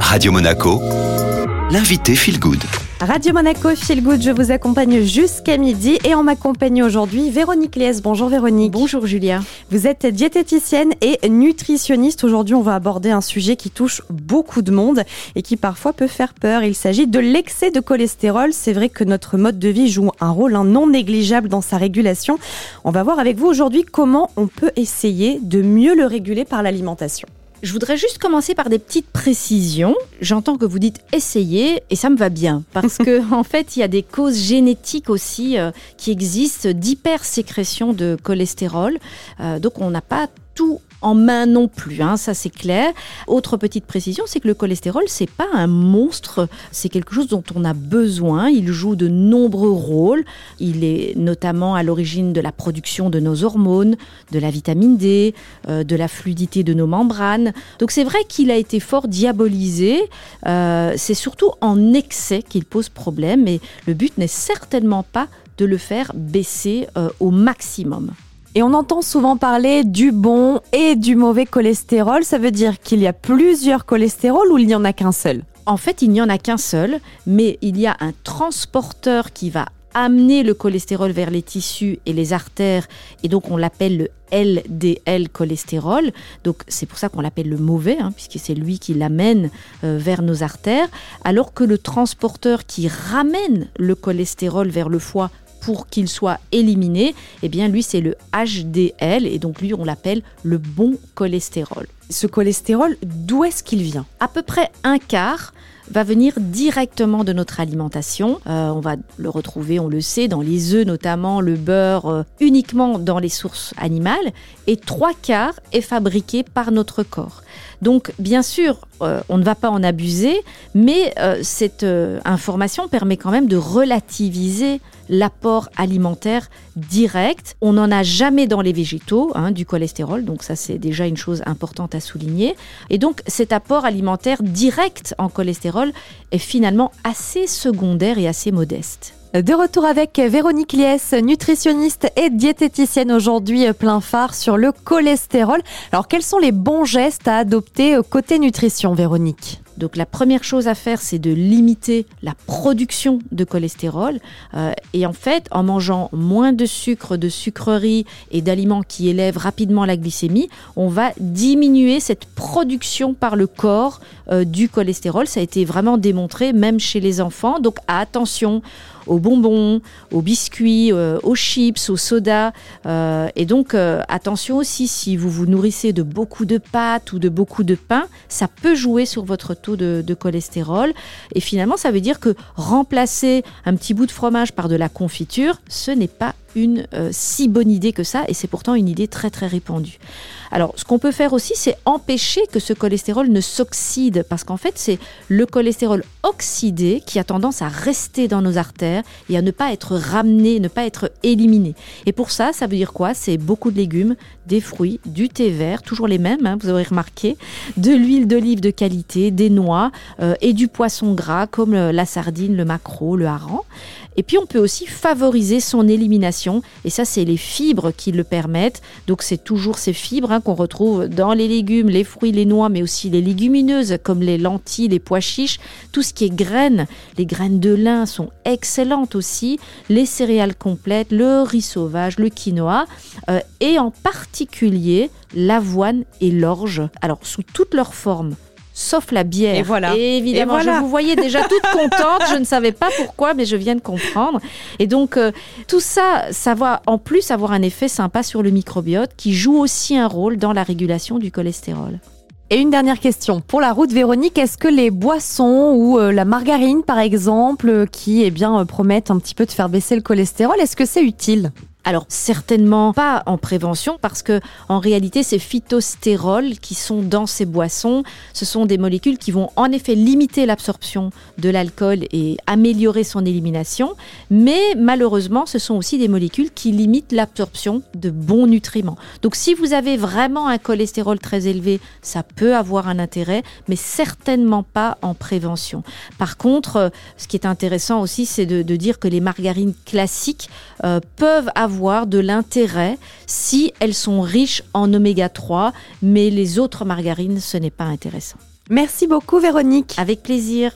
Radio Monaco, l'invité Feel Good. Radio Monaco Feel Good, je vous accompagne jusqu'à midi et on m'accompagne aujourd'hui Véronique Lies. Bonjour Véronique. Bonjour Julia. Vous êtes diététicienne et nutritionniste. Aujourd'hui, on va aborder un sujet qui touche beaucoup de monde et qui parfois peut faire peur. Il s'agit de l'excès de cholestérol. C'est vrai que notre mode de vie joue un rôle non négligeable dans sa régulation. On va voir avec vous aujourd'hui comment on peut essayer de mieux le réguler par l'alimentation. Je voudrais juste commencer par des petites précisions. J'entends que vous dites essayer et ça me va bien parce que en fait, il y a des causes génétiques aussi euh, qui existent d'hypersécrétion de cholestérol. Euh, donc on n'a pas tout en main non plus, hein, ça c'est clair. Autre petite précision, c'est que le cholestérol, c'est pas un monstre, c'est quelque chose dont on a besoin. Il joue de nombreux rôles. Il est notamment à l'origine de la production de nos hormones, de la vitamine D, euh, de la fluidité de nos membranes. Donc c'est vrai qu'il a été fort diabolisé. Euh, c'est surtout en excès qu'il pose problème et le but n'est certainement pas de le faire baisser euh, au maximum. Et on entend souvent parler du bon et du mauvais cholestérol. Ça veut dire qu'il y a plusieurs cholestérols ou il n'y en a qu'un seul? En fait, il n'y en a qu'un seul, mais il y a un transporteur qui va amener le cholestérol vers les tissus et les artères, et donc on l'appelle le LDL cholestérol. Donc c'est pour ça qu'on l'appelle le mauvais, hein, puisque c'est lui qui l'amène euh, vers nos artères, alors que le transporteur qui ramène le cholestérol vers le foie pour qu'il soit éliminé, eh bien lui c'est le HDL et donc lui on l'appelle le bon cholestérol. Ce cholestérol, d'où est-ce qu'il vient? À peu près un quart va venir directement de notre alimentation. Euh, on va le retrouver, on le sait, dans les œufs notamment, le beurre euh, uniquement dans les sources animales. Et trois quarts est fabriqué par notre corps. Donc bien sûr, euh, on ne va pas en abuser, mais cette information permet quand même de relativiser l'apport alimentaire direct. On n'en a jamais dans les végétaux hein, du cholestérol, donc ça c'est déjà une chose importante à souligner. Et donc cet apport alimentaire direct en cholestérol est finalement assez secondaire et assez modeste. De retour avec Véronique Liès, nutritionniste et diététicienne aujourd'hui plein phare sur le cholestérol. Alors quels sont les bons gestes à adopter côté nutrition Véronique? Donc la première chose à faire, c'est de limiter la production de cholestérol. Euh, et en fait, en mangeant moins de sucre, de sucreries et d'aliments qui élèvent rapidement la glycémie, on va diminuer cette production par le corps euh, du cholestérol. Ça a été vraiment démontré, même chez les enfants. Donc attention aux bonbons, aux biscuits, euh, aux chips, aux sodas. et donc attention aussi, si vous vous nourrissez de beaucoup de pâtes ou de beaucoup de pain, ça peut jouer sur votre de, cholestérol. Et finalement, ça veut dire que remplacer un petit bout de fromage par de la confiture, ce n'est pas une euh, si bonne idée que ça, et c'est pourtant une idée très très répandue. Alors, ce qu'on peut faire aussi, c'est empêcher que ce cholestérol ne s'oxyde, parce qu'en fait, c'est le cholestérol oxydé qui a tendance à rester dans nos artères et à ne pas être ramené, ne pas être éliminé. Et pour ça, ça veut dire quoi? C'est beaucoup de légumes, des fruits, du thé vert, toujours les mêmes, hein, vous aurez remarqué, de l'huile d'olive de qualité, des noix euh, et du poisson gras comme euh, la sardine, le maquereau, le hareng. Et puis on peut aussi favoriser son élimination. Et ça, c'est les fibres qui le permettent. Donc c'est toujours ces fibres hein, qu'on retrouve dans les légumes, les fruits, les noix, mais aussi les légumineuses comme les lentilles, les pois chiches, tout ce qui est graines. Les graines de lin sont excellentes aussi. Les céréales complètes, le riz sauvage, le quinoa. Euh, et en particulier l'avoine et l'orge. Alors sous toutes leurs formes sauf la bière. Et voilà. évidemment, je vous voyais déjà toute contente. je ne savais pas pourquoi, mais je viens de comprendre. Et donc, euh, tout ça, ça va en plus avoir un effet sympa sur le microbiote qui joue aussi un rôle dans la régulation du cholestérol. Et une dernière question. Pour la route, Véronique, est-ce que les boissons ou euh, la margarine, par exemple, euh, qui eh bien, promettent un petit peu de faire baisser le cholestérol, est-ce que c'est utile? Alors certainement pas en prévention parce que en réalité ces phytostérols qui sont dans ces boissons, ce sont des molécules qui vont en effet limiter l'absorption de l'alcool et améliorer son élimination, mais malheureusement ce sont aussi des molécules qui limitent l'absorption de bons nutriments. Donc si vous avez vraiment un cholestérol très élevé, ça peut avoir un intérêt, mais certainement pas en prévention. Par contre, euh, ce qui est intéressant aussi, c'est de, dire que les margarines classiques euh, peuvent avoir de l'intérêt si elles sont riches en oméga 3, mais les autres margarines, ce n'est pas intéressant. Merci beaucoup Véronique. Avec plaisir.